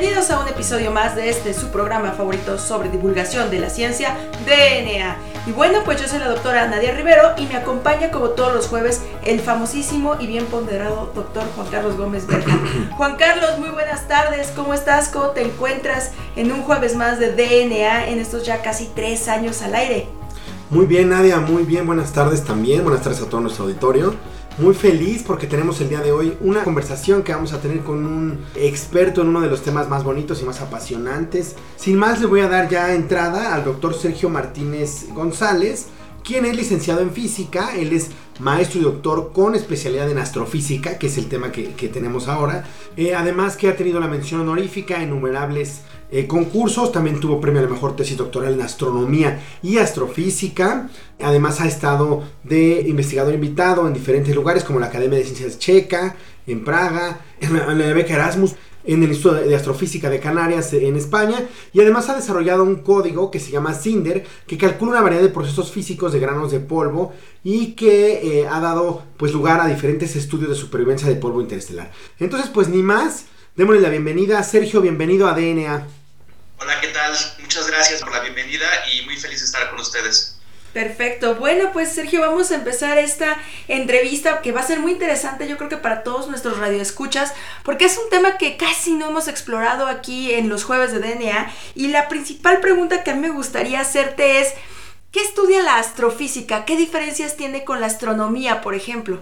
bienvenidos a un episodio más de este su programa favorito sobre divulgación de la ciencia DNA. Y bueno, pues yo soy la doctora Nadia Rivero y me acompaña como todos los jueves el famosísimo y bien ponderado doctor Juan Carlos Gómez Berja. Juan Carlos, muy buenas tardes, ¿cómo estás? ¿Cómo te encuentras en un jueves más de DNA en estos ya casi tres años al aire? Muy bien, Nadia, muy bien. Buenas tardes también. Buenas tardes a todo nuestro auditorio. Muy feliz porque tenemos el día de hoy una conversación que vamos a tener con un experto en uno de los temas más bonitos y más apasionantes. Sin más, le voy a dar ya entrada al doctor Sergio Martínez González, quien es licenciado en física. Él es maestro y doctor con especialidad en astrofísica, que es el tema que, tenemos ahora. Eh, además que ha tenido la mención honorífica en innumerables eh, concursos, también tuvo premio a la mejor tesis doctoral en astronomía y astrofísica. Además ha estado de investigador invitado en diferentes lugares como la Academia de Ciencias Checa, en Praga, en en la beca Erasmus, en el Instituto de Astrofísica de Canarias en España y además ha desarrollado un código que se llama Cinder que calcula una variedad de procesos físicos de granos de polvo y que eh, ha dado pues lugar a diferentes estudios de supervivencia de polvo interestelar. Entonces pues ni más, démosle la bienvenida. Sergio, bienvenido a DNA. Hola, ¿qué tal? Muchas gracias por la bienvenida y muy feliz de estar con ustedes. Perfecto. Bueno, pues Sergio, vamos a empezar esta entrevista que va a ser muy interesante, yo creo que para todos nuestros radioescuchas, porque es un tema que casi no hemos explorado aquí en los jueves de DNA. Y la principal pregunta que a mí me gustaría hacerte es, ¿qué estudia la astrofísica? ¿Qué diferencias tiene con la astronomía, por ejemplo?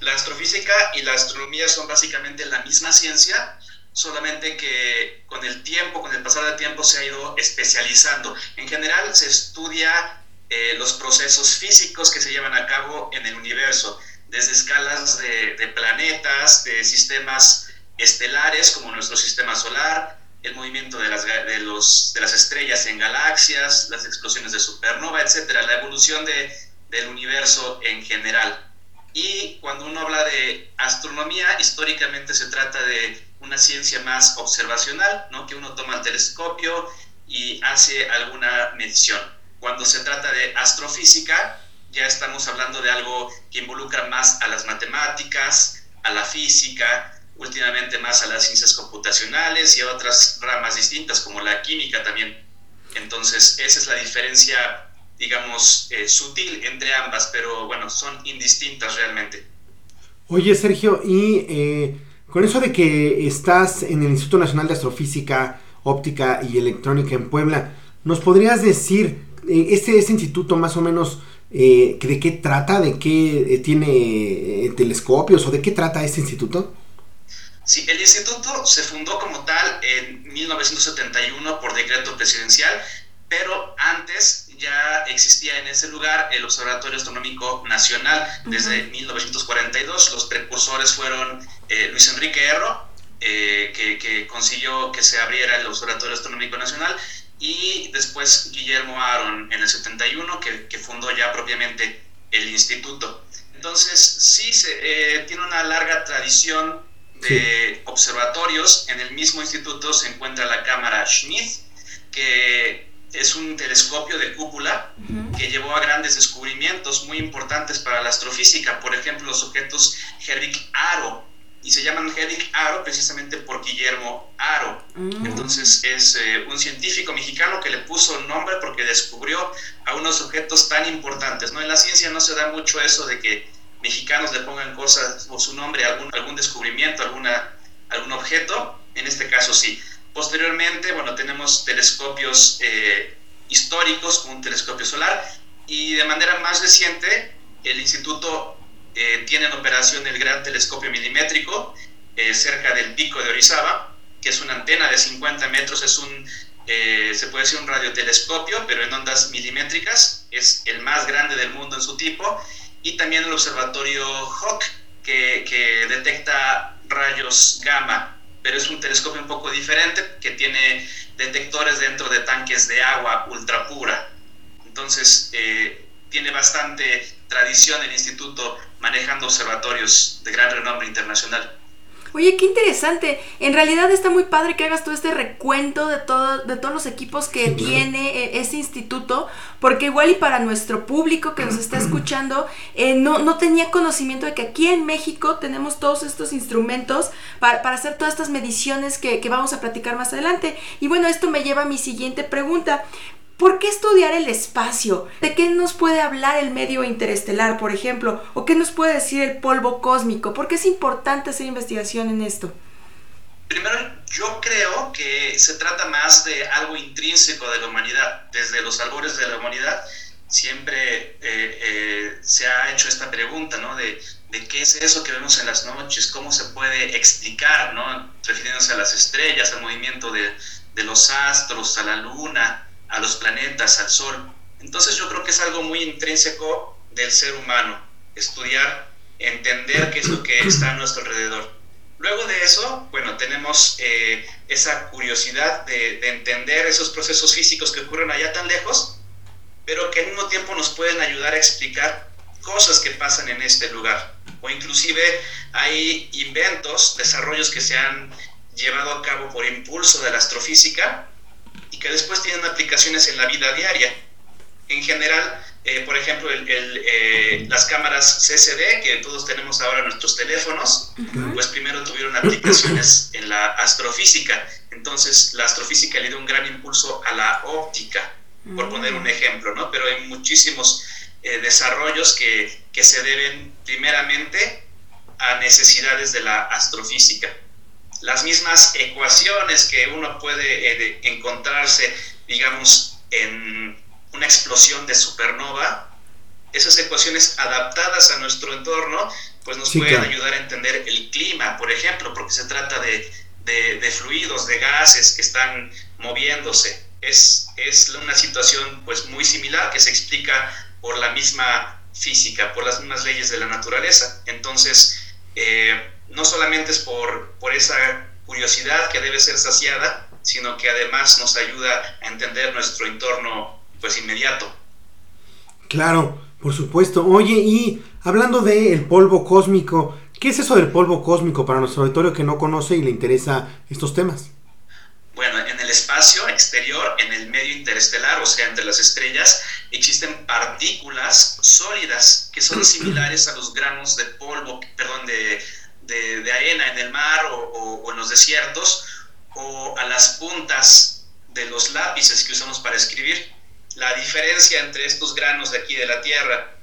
La astrofísica y la astronomía son básicamente la misma ciencia, solamente que con el tiempo, con el pasar del tiempo se ha ido especializando. En general se estudia eh, los procesos físicos que se llevan a cabo en el universo, desde escalas de, de, planetas, de sistemas estelares como nuestro sistema solar, el movimiento de las, de, los, de las estrellas en galaxias, las explosiones de supernova, etcétera, la evolución de, del universo en general. Y cuando uno habla de astronomía, históricamente se trata de una ciencia más observacional, ¿no? que uno toma el telescopio y hace alguna medición. Cuando se trata de astrofísica, ya estamos hablando de algo que involucra más a las matemáticas, a la física, últimamente más a las ciencias computacionales y a otras ramas distintas como la química también. Entonces, esa es la diferencia, digamos, eh, sutil entre ambas, pero bueno, son indistintas realmente. Oye, Sergio, y eh, con eso de que estás en el Instituto Nacional de Astrofísica, Óptica y Electrónica en Puebla, ¿nos podrías decir este, este instituto más o menos eh, de qué trata, de qué eh, tiene eh, telescopios o de qué trata este instituto? Sí, el instituto se fundó como tal en 1971 por decreto presidencial, pero antes ya existía en ese lugar el Observatorio Astronómico Nacional desde uh -huh. 1942. Los precursores fueron eh, Luis Enrique Erro, eh, que, que consiguió que se abriera el Observatorio Astronómico Nacional, y después Guillermo Aaron en el 71, que, que fundó ya propiamente el instituto. Entonces, sí, se, eh, tiene una larga tradición de sí. observatorios. En el mismo instituto se encuentra la cámara Schmidt, que es un telescopio de cúpula uh -huh. que llevó a grandes descubrimientos muy importantes para la astrofísica. Por ejemplo, los objetos Hedwig Aro, y se llaman Hedwig Aro precisamente por Guillermo Aro. Mm. Entonces es eh, un científico mexicano que le puso nombre porque descubrió a unos objetos tan importantes. ¿no? En la ciencia no se da mucho eso de que mexicanos le pongan cosas o su nombre a algún, algún descubrimiento, alguna, algún objeto. En este caso sí. Posteriormente, bueno, tenemos telescopios eh, históricos como un telescopio solar y de manera más reciente el instituto eh, tiene en operación el Gran Telescopio Milimétrico eh, cerca del pico de Orizaba, que es una antena de 50 metros, es un, eh, se puede decir un radiotelescopio, pero en ondas milimétricas, es el más grande del mundo en su tipo, y también el observatorio Hawk, que, que detecta rayos gamma, pero es un telescopio un poco diferente, que tiene detectores dentro de tanques de agua ultra pura. Entonces, eh, tiene bastante tradición el instituto manejando observatorios de gran renombre internacional. Oye, qué interesante. En realidad está muy padre que hagas todo este recuento de, todo, de todos los equipos que tiene eh, ese instituto, porque igual y para nuestro público que nos está escuchando, eh, no, no tenía conocimiento de que aquí en México tenemos todos estos instrumentos para, para hacer todas estas mediciones que, que vamos a platicar más adelante. Y bueno, esto me lleva a mi siguiente pregunta. ¿Por qué estudiar el espacio? ¿De qué nos puede hablar el medio interestelar, por ejemplo? ¿O qué nos puede decir el polvo cósmico? ¿Por qué es importante hacer investigación en esto? Primero, yo creo que se trata más de algo intrínseco de la humanidad. Desde los albores de la humanidad siempre eh, eh, se ha hecho esta pregunta, ¿no? De, de, qué es eso que vemos en las noches, cómo se puede explicar, ¿no? Refiriéndose a las estrellas, al movimiento de, de los astros, a la luna, a los planetas, al Sol. Entonces yo creo que es algo muy intrínseco del ser humano, estudiar, entender qué es lo que está a nuestro alrededor. Luego de eso, bueno, tenemos eh, esa curiosidad de, de, entender esos procesos físicos que ocurren allá tan lejos, pero que al mismo tiempo nos pueden ayudar a explicar cosas que pasan en este lugar. O inclusive hay inventos, desarrollos que se han llevado a cabo por impulso de la astrofísica y que después tienen aplicaciones en la vida diaria. En general, eh, por ejemplo, el, el, eh, las cámaras CCD que todos tenemos ahora en nuestros teléfonos, pues primero tuvieron aplicaciones en la astrofísica. Entonces, la astrofísica le dio un gran impulso a la óptica, por poner un ejemplo, ¿no? Pero hay muchísimos eh, desarrollos que, que se deben primeramente a necesidades de la astrofísica las mismas ecuaciones que uno puede eh, encontrarse, digamos, en una explosión de supernova, esas ecuaciones adaptadas a nuestro entorno, pues nos sí, pueden claro. ayudar a entender el clima, por ejemplo, porque se trata de, de, de fluidos, de gases que están moviéndose. Es, es, una situación pues muy similar que se explica por la misma física, por las mismas leyes de la naturaleza. Entonces, eh, no solamente es por, por esa curiosidad que debe ser saciada, sino que además nos ayuda a entender nuestro entorno pues inmediato. Claro, por supuesto. Oye, y hablando del el polvo cósmico, ¿qué es eso del polvo cósmico para nuestro auditorio que no conoce y le interesa estos temas? Bueno, en el espacio exterior, en el medio interestelar, o sea, entre las estrellas, existen partículas sólidas que son similares a los granos de polvo, perdón, de, de, de arena en el mar o, o, o, en los desiertos, o a las puntas de los lápices que usamos para escribir. La diferencia entre estos granos de aquí de la Tierra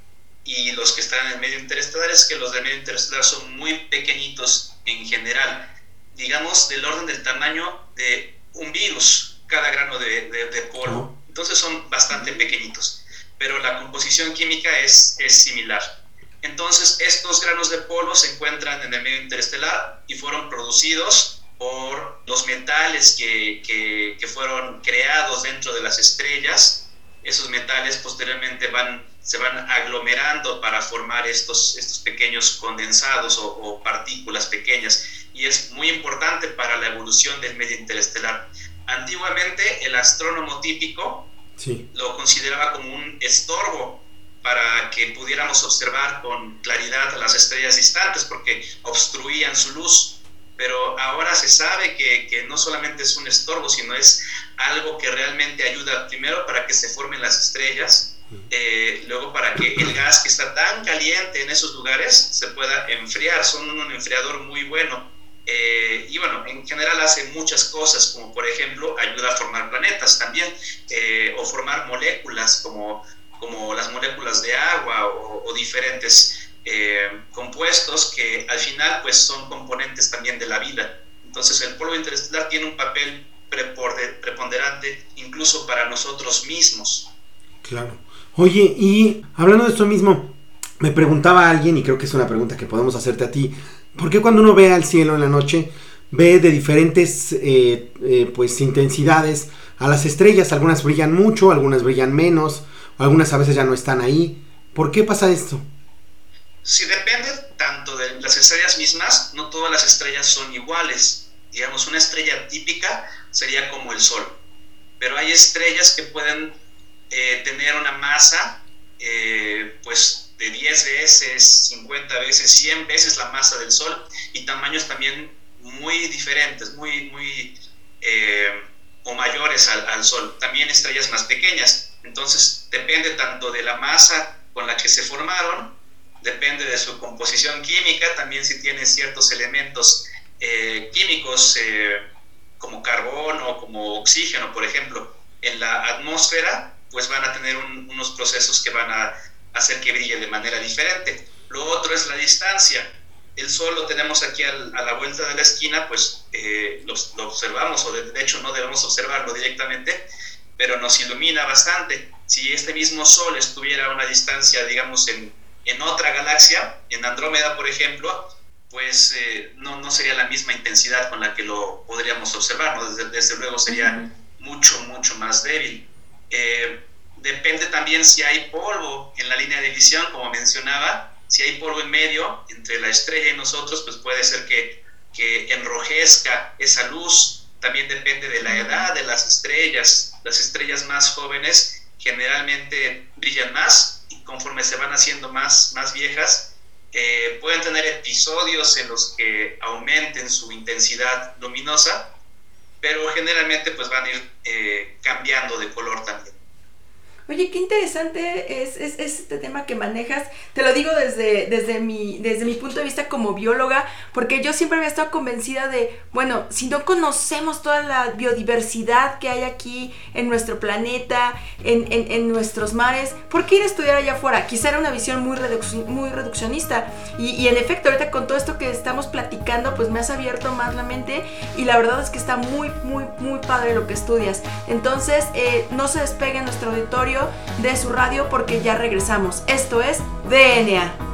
y los que están en el medio interestelar es que los del medio interestelar son muy pequeñitos en general, digamos del orden del tamaño de un virus cada grano de, de, de polvo. Entonces son bastante pequeñitos, pero la composición química es, es similar. Entonces estos granos de polvo se encuentran en el medio interestelar y fueron producidos por los metales que, que, que fueron creados dentro de las estrellas. Esos metales posteriormente van, se van aglomerando para formar estos, estos pequeños condensados o, o partículas pequeñas y es muy importante para la evolución del medio interestelar. Antiguamente el astrónomo típico sí. lo consideraba como un estorbo para que pudiéramos observar con claridad las estrellas distantes porque obstruían su luz. Pero ahora se sabe que, que no solamente es un estorbo, sino es algo que realmente ayuda primero para que se formen las estrellas, eh, luego para que el gas que está tan caliente en esos lugares se pueda enfriar. Son un enfriador muy bueno eh, y bueno, en general hace muchas cosas, como por ejemplo ayuda a formar planetas también, eh, o formar moléculas como, como las moléculas de agua o, diferentes eh, compuestos que al final pues son componentes también de la vida. Entonces el polvo interestelar tiene un papel preponderante incluso para nosotros mismos. Claro. Oye, y hablando de esto mismo, me preguntaba alguien, y creo que es una pregunta que podemos hacerte a ti, ¿por qué cuando uno ve al cielo en la noche, ve de diferentes eh, eh, pues intensidades a las estrellas? Algunas brillan mucho, algunas brillan menos, algunas a veces ya no están ahí. ¿Por qué pasa esto? Si depende tanto de las estrellas mismas, no todas las estrellas son iguales. Digamos, una estrella típica sería como el Sol, pero hay estrellas que pueden eh, tener una masa, pues de 10 veces, 50 veces, 100 veces la masa del Sol y tamaños también muy diferentes, muy, muy eh, o mayores al, Sol. También estrellas más pequeñas. Entonces depende tanto de la masa con la que se formaron, depende de su composición química, también si tiene ciertos elementos eh, químicos eh, como carbono, como oxígeno, por ejemplo, en la atmósfera, pues van a tener unos procesos que van a hacer que brille de manera diferente. Lo otro es la distancia. El sol lo tenemos aquí a la vuelta de la esquina, pues eh, lo, observamos, o de, hecho no debemos observarlo directamente, pero nos ilumina bastante. Si este mismo sol estuviera a una distancia, digamos, en, en otra galaxia, en Andrómeda, por ejemplo, pues eh, no, no, sería la misma intensidad con la que lo podríamos observar, desde, desde, luego sería mucho, mucho más débil. Eh, Depende también si hay polvo en la línea de visión, como mencionaba. Si hay polvo en medio entre la estrella y nosotros, pues puede ser que, que enrojezca esa luz. También depende de la edad de las estrellas. Las estrellas más jóvenes generalmente brillan más y conforme se van haciendo más, más viejas, eh, pueden tener episodios en los que aumenten su intensidad luminosa, pero generalmente pues van a ir eh, cambiando de color también. Oye, qué interesante es, este tema que manejas. Te lo digo desde, desde, mi, desde mi punto de vista como bióloga, porque yo siempre había estado convencida de, bueno, si no conocemos toda la biodiversidad que hay aquí en nuestro planeta, en, nuestros mares, ¿por qué ir a estudiar allá afuera? Quizá era una visión muy, muy reduccionista. Y, y en efecto, ahorita con todo esto que estamos platicando, pues me has abierto más la mente y la verdad es que está muy, muy, muy padre lo que estudias. Entonces, eh, no se despegue nuestro auditorio de su radio porque ya regresamos. Esto es DNA.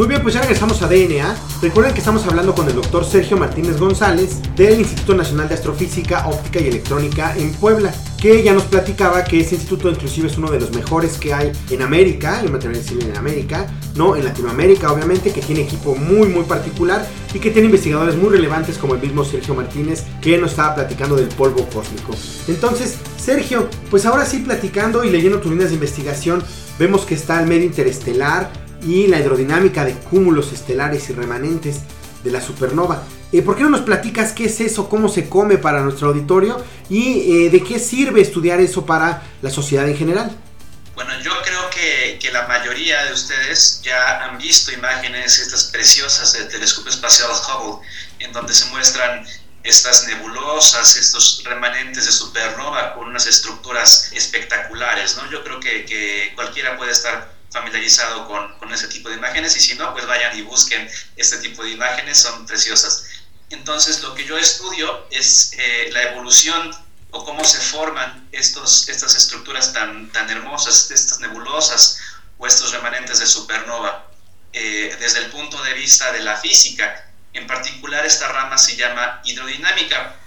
Muy bien, pues ya regresamos a DNA. Recuerden que estamos hablando con el doctor Sergio Martínez González del Instituto Nacional de Astrofísica, Óptica y Electrónica en Puebla, que ya nos platicaba que ese instituto inclusive es uno de los mejores que hay en América, en material civil en América, no en Latinoamérica obviamente, que tiene equipo muy muy particular y que tiene investigadores muy relevantes como el mismo Sergio Martínez que nos estaba platicando del polvo cósmico. Entonces, Sergio, pues ahora sí platicando y leyendo tus líneas de investigación, vemos que está el medio interestelar, y la hidrodinámica de cúmulos estelares y remanentes de la supernova. Eh, ¿Por qué no nos platicas qué es eso, cómo se come para nuestro auditorio y eh, de qué sirve estudiar eso para la sociedad en general? Bueno, yo creo que, que, la mayoría de ustedes ya han visto imágenes estas preciosas del telescopio espacial Hubble, en donde se muestran estas nebulosas, estos remanentes de supernova con unas estructuras espectaculares, ¿no? Yo creo que, que cualquiera puede estar familiarizado con, con, ese tipo de imágenes y si no, pues vayan y busquen este tipo de imágenes, son preciosas. Entonces, lo que yo estudio es eh, la evolución o cómo se forman estos, estas estructuras tan, tan hermosas, estas nebulosas o estos remanentes de supernova, eh, desde el punto de vista de la física. En particular, esta rama se llama hidrodinámica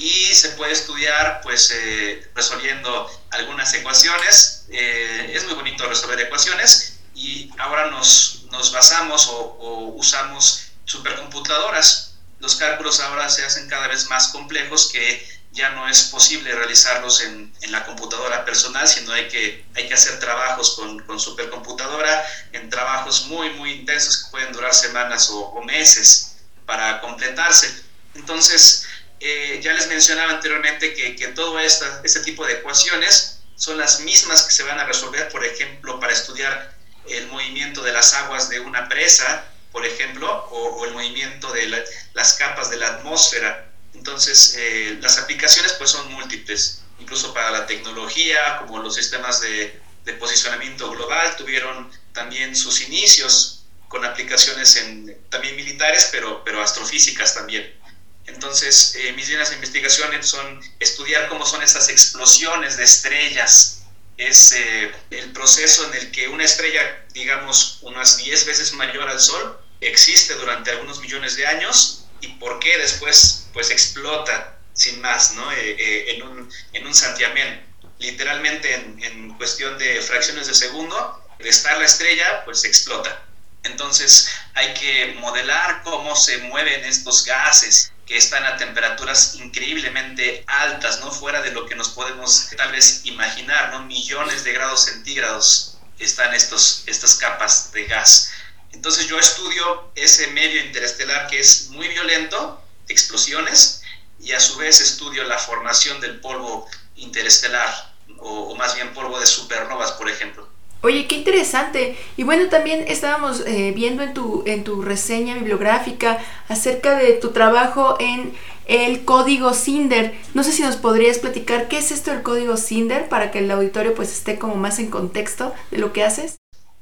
y se puede estudiar pues eh, resolviendo algunas ecuaciones. Eh, es muy bonito resolver ecuaciones y ahora nos, nos basamos o, usamos supercomputadoras. Los cálculos ahora se hacen cada vez más complejos que ya no es posible realizarlos en, en, la computadora personal, sino hay que, hay que hacer trabajos con, con supercomputadora, en trabajos muy, muy intensos que pueden durar semanas o, o meses para completarse. Entonces, eh, ya les mencionaba anteriormente que, que todo este tipo de ecuaciones son las mismas que se van a resolver, por ejemplo, para estudiar el movimiento de las aguas de una presa, por ejemplo, o, o el movimiento de la, las capas de la atmósfera entonces, eh, las aplicaciones pues son múltiples, incluso para la tecnología, como los sistemas de, de, posicionamiento global, tuvieron también sus inicios con aplicaciones en, también militares, pero, pero astrofísicas también. Entonces, eh, mis líneas de son estudiar cómo son esas explosiones de estrellas. Es eh, el proceso en el que una estrella, digamos, unas 10 veces mayor al Sol, existe durante algunos millones de años y por qué después pues explota sin más, ¿no? Eh, en, un, en santiamén. Literalmente en, en, cuestión de fracciones de segundo, de estar la estrella, pues explota. Entonces hay que modelar cómo se mueven estos gases que están a temperaturas increíblemente altas, ¿no? Fuera de lo que nos podemos tal vez imaginar, ¿no? Millones de grados centígrados están estos, estas capas de gas. Entonces yo estudio ese medio interestelar que es muy violento, explosiones, y a su vez estudio la formación del polvo interestelar, o, o más bien polvo de supernovas, por ejemplo. Oye, qué interesante. Y bueno, también estábamos eh, viendo en tu, en tu reseña bibliográfica acerca de tu trabajo en el código Cinder. No sé si nos podrías platicar qué es esto del código Cinder para que el auditorio pues esté como más en contexto de lo que haces.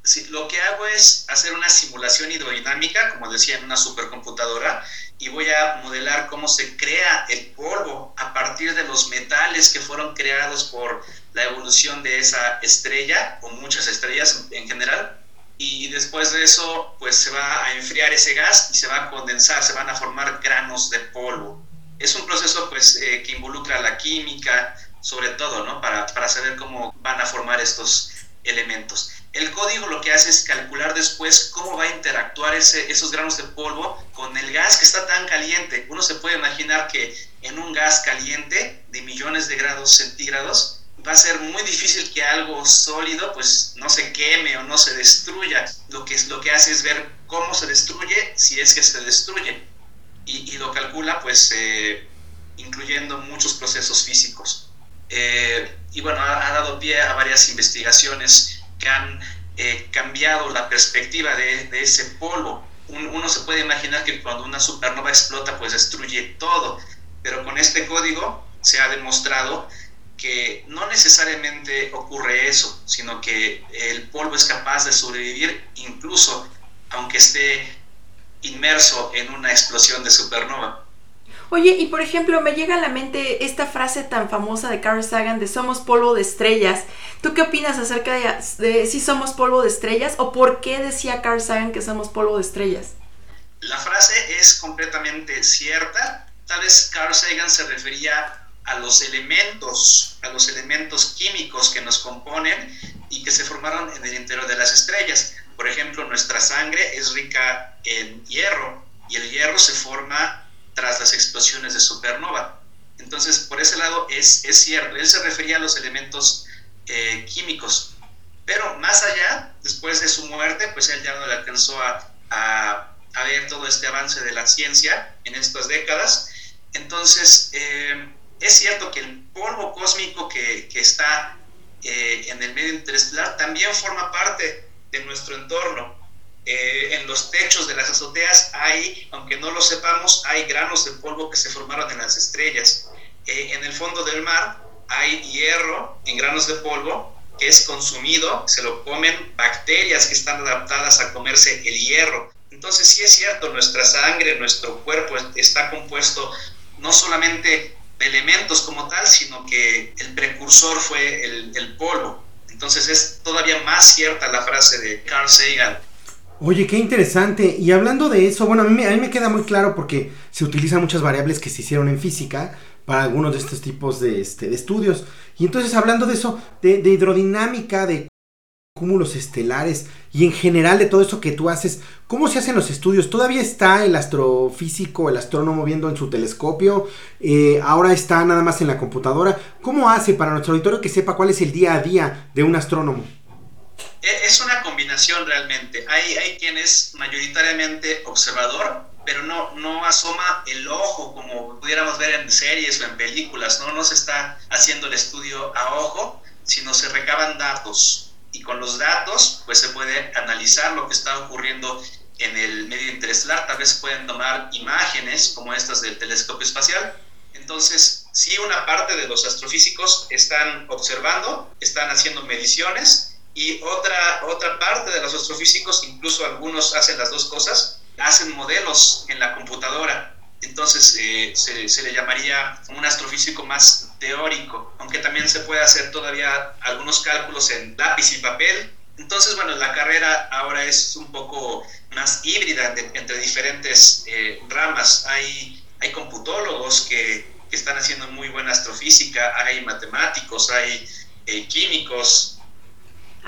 Sí, lo que hago es hacer una simulación hidrodinámica, como decía, en una supercomputadora, y voy a modelar cómo se crea el polvo a partir de los metales que fueron creados por la evolución de esa estrella, o muchas estrellas en general, y después de eso, pues se va a enfriar ese gas y se va a condensar, se van a formar granos de polvo. Es un proceso pues eh, que involucra la química, sobre todo, ¿no? Para, para saber cómo van a formar estos elementos. El código lo que hace es calcular después cómo va a interactuar ese, esos granos de polvo con el gas que está tan caliente. Uno se puede imaginar que en un gas caliente de millones de grados centígrados va a ser muy difícil que algo sólido pues no se queme o no se destruya. Lo que, lo que hace es ver cómo se destruye si es que se destruye. Y, lo calcula pues eh, incluyendo muchos procesos físicos. Eh, y bueno, ha dado pie a varias investigaciones que han eh, cambiado la perspectiva de, ese polvo. Un, uno se puede imaginar que cuando una supernova explota, pues destruye todo, pero con este código se ha demostrado que no necesariamente ocurre eso, sino que el polvo es capaz de sobrevivir incluso aunque esté inmerso en una explosión de supernova. Oye, y por ejemplo, me llega a la mente esta frase tan famosa de Carl Sagan de somos polvo de estrellas. ¿Tú qué opinas acerca de, si somos polvo de estrellas o por qué decía Carl Sagan que somos polvo de estrellas? La frase es completamente cierta. Tal vez Carl Sagan se refería a los elementos, a los elementos químicos que nos componen y que se formaron en el interior de las estrellas. Por ejemplo, nuestra sangre es rica en hierro y el hierro se forma tras las explosiones de supernova. Entonces, por ese lado es, es cierto, él se refería a los elementos eh, químicos, pero más allá, después de su muerte, pues él ya no le alcanzó a, a, a ver todo este avance de la ciencia en estas décadas. Entonces, eh, es cierto que el polvo cósmico que, que está eh, en el medio interestelar también forma parte de nuestro entorno. Eh, en los techos de las azoteas hay, aunque no lo sepamos, hay granos de polvo que se formaron en las estrellas. Eh, en el fondo del mar hay hierro en granos de polvo que es consumido, se lo comen bacterias que están adaptadas a comerse el hierro. Entonces sí es cierto, nuestra sangre, nuestro cuerpo está compuesto no solamente de elementos como tal, sino que el precursor fue el, el polvo. Entonces es todavía más cierta la frase de Carl Sagan, Oye, qué interesante. Y hablando de eso, bueno, a mí, a mí, me queda muy claro porque se utilizan muchas variables que se hicieron en física para algunos de estos tipos de, este, de estudios. Y entonces, hablando de eso, de, hidrodinámica, de cúmulos estelares y en general de todo eso que tú haces, ¿cómo se hacen los estudios? ¿Todavía está el astrofísico, el astrónomo viendo en su telescopio? Eh, ¿Ahora está nada más en la computadora? ¿Cómo hace para nuestro auditorio que sepa cuál es el día a día de un astrónomo? E, es una combinación realmente. Hay, hay quien es mayoritariamente observador, pero no, no asoma el ojo como pudiéramos ver en series o en películas, ¿no? No se está haciendo el estudio a ojo, sino se recaban datos y con los datos pues se puede analizar lo que está ocurriendo en el medio interestelar, tal vez pueden tomar imágenes como estas del telescopio espacial. Entonces, sí, una parte de los astrofísicos están observando, están haciendo mediciones y otra, otra parte de los astrofísicos, incluso algunos hacen las dos cosas, hacen modelos en la computadora entonces eh, se, le llamaría un astrofísico más teórico, aunque también se puede hacer todavía algunos cálculos en lápiz y papel. Entonces, bueno, la carrera ahora es un poco más híbrida entre diferentes eh, ramas. Hay, hay computólogos que, que, están haciendo muy buena astrofísica, hay matemáticos, hay eh, químicos,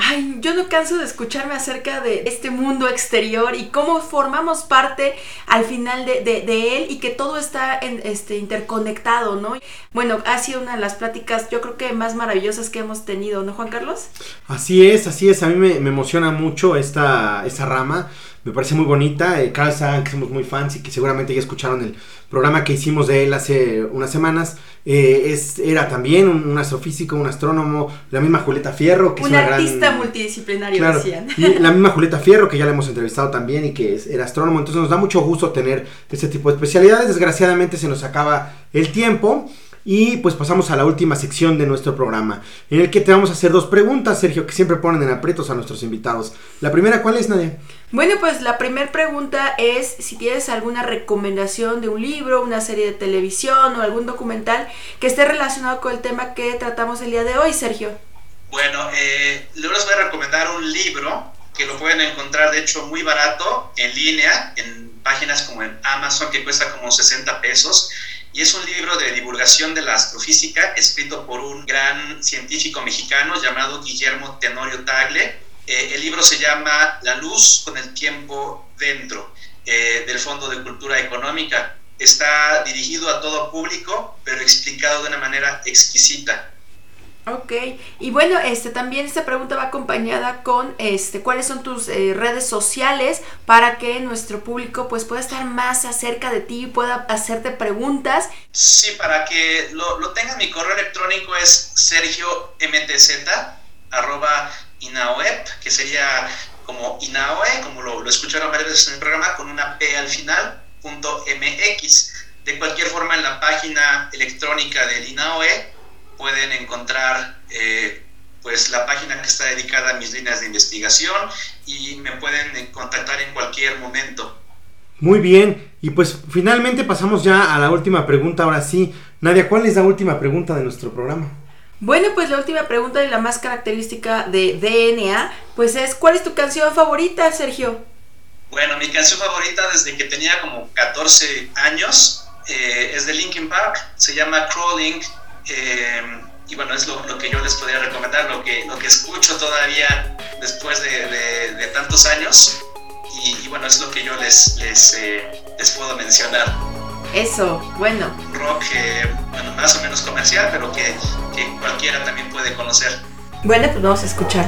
Ay, yo no canso de escucharme acerca de este mundo exterior y cómo formamos parte al final de, él y que todo está en, este, interconectado, ¿no? Bueno, ha sido una de las pláticas yo creo que más maravillosas que hemos tenido, ¿no, Juan Carlos? Así es, así es, a mí me, emociona mucho esta, esta rama me parece muy bonita. Eh, Carl Sagan, que somos muy fans y que seguramente ya escucharon el programa que hicimos de él hace unas semanas, eh, es, era también un, astrofísico, un astrónomo, la misma Julieta Fierro, que un es una artista multidisciplinario, decían. La misma Julieta Fierro, que ya la hemos entrevistado también y que era astrónomo, entonces nos da mucho gusto tener este tipo de especialidades. Desgraciadamente se nos acaba el tiempo. Y pues pasamos a la última sección de nuestro programa, en el que te vamos a hacer dos preguntas, Sergio, que siempre ponen en aprietos a nuestros invitados. La primera, ¿cuál es, Nadia? Bueno, pues la primera pregunta es si tienes alguna recomendación de un libro, una serie de televisión o algún documental que esté relacionado con el tema que tratamos el día de hoy, Sergio. Bueno, eh, les voy a recomendar un libro que lo pueden encontrar, de hecho, muy barato en línea, en páginas como en Amazon, que cuesta como 60 pesos y es un libro de divulgación de la astrofísica escrito por un gran científico mexicano llamado Guillermo Tenorio Tagle. Eh, el libro se llama La luz con el tiempo dentro, eh, del Fondo de Cultura Económica. Está dirigido a todo público, pero explicado de una manera exquisita. Ok, y bueno, este también esta pregunta va acompañada con este cuáles son tus eh, redes sociales para que nuestro público pues pueda estar más acerca de ti y pueda hacerte preguntas. Sí, para que lo, lo tengan, mi correo electrónico es sergiomtz arroba que sería como inaoe, como lo, lo escucharon varias veces en el programa, con una P al final, punto MX. De cualquier forma, en la página electrónica del INAOE pueden encontrar eh, pues la página que está dedicada a mis líneas de investigación y me pueden contactar en cualquier momento. Muy bien, y pues finalmente pasamos ya a la última pregunta, ahora sí. Nadia, ¿cuál es la última pregunta de nuestro programa? Bueno, pues la última pregunta y la más característica de DNA, pues es ¿cuál es tu canción favorita, Sergio? Bueno, mi canción favorita desde que tenía como 14 años eh, es de Linkin Park, se llama Crawling eh, y bueno, es lo, que yo les podría recomendar, lo que, lo que escucho todavía después de, tantos años. Y, bueno, es lo que yo les, les, eh, les puedo mencionar. Eso, bueno. Rock eh, más o menos comercial, pero que, que cualquiera también puede conocer. Bueno, pues vamos a escuchar.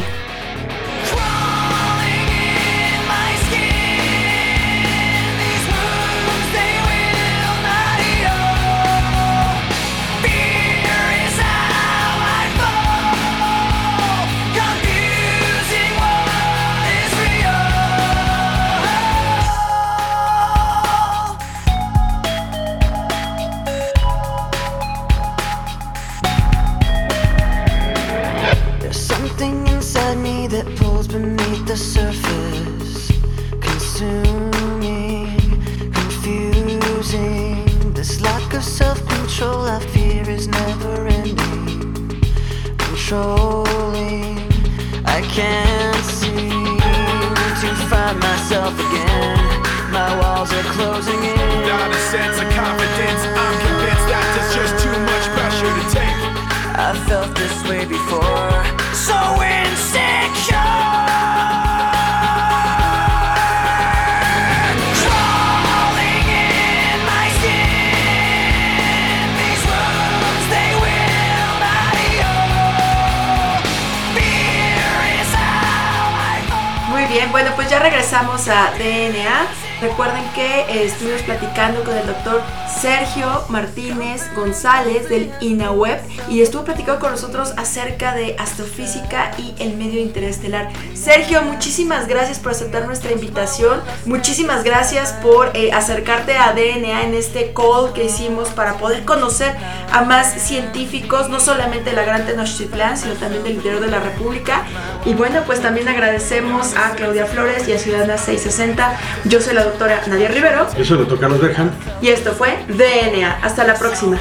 I can't seem to find myself again. My walls are closing in. Without a sense of confidence, I'm convinced that there's just too much pressure to take. I felt this way before, so insecure. Ya regresamos a DNA. Recuerden que eh, estuvimos platicando con el doctor Sergio Martínez González del INAWeb y estuvo platicando con nosotros acerca de astrofísica y el medio interestelar. Sergio, muchísimas gracias por aceptar nuestra invitación. Muchísimas gracias por eh, acercarte a DNA en este call que hicimos para poder conocer a más científicos, no solamente de la Gran Tenochtitlán, sino también del interior de la República. Y bueno, pues también agradecemos a Claudia Flores y a Ciudadana 660. Yo soy la doctora Nadia Rivero. Yo soy el doctor Carlos Berjan. Y esto fue DNA. Hasta la próxima.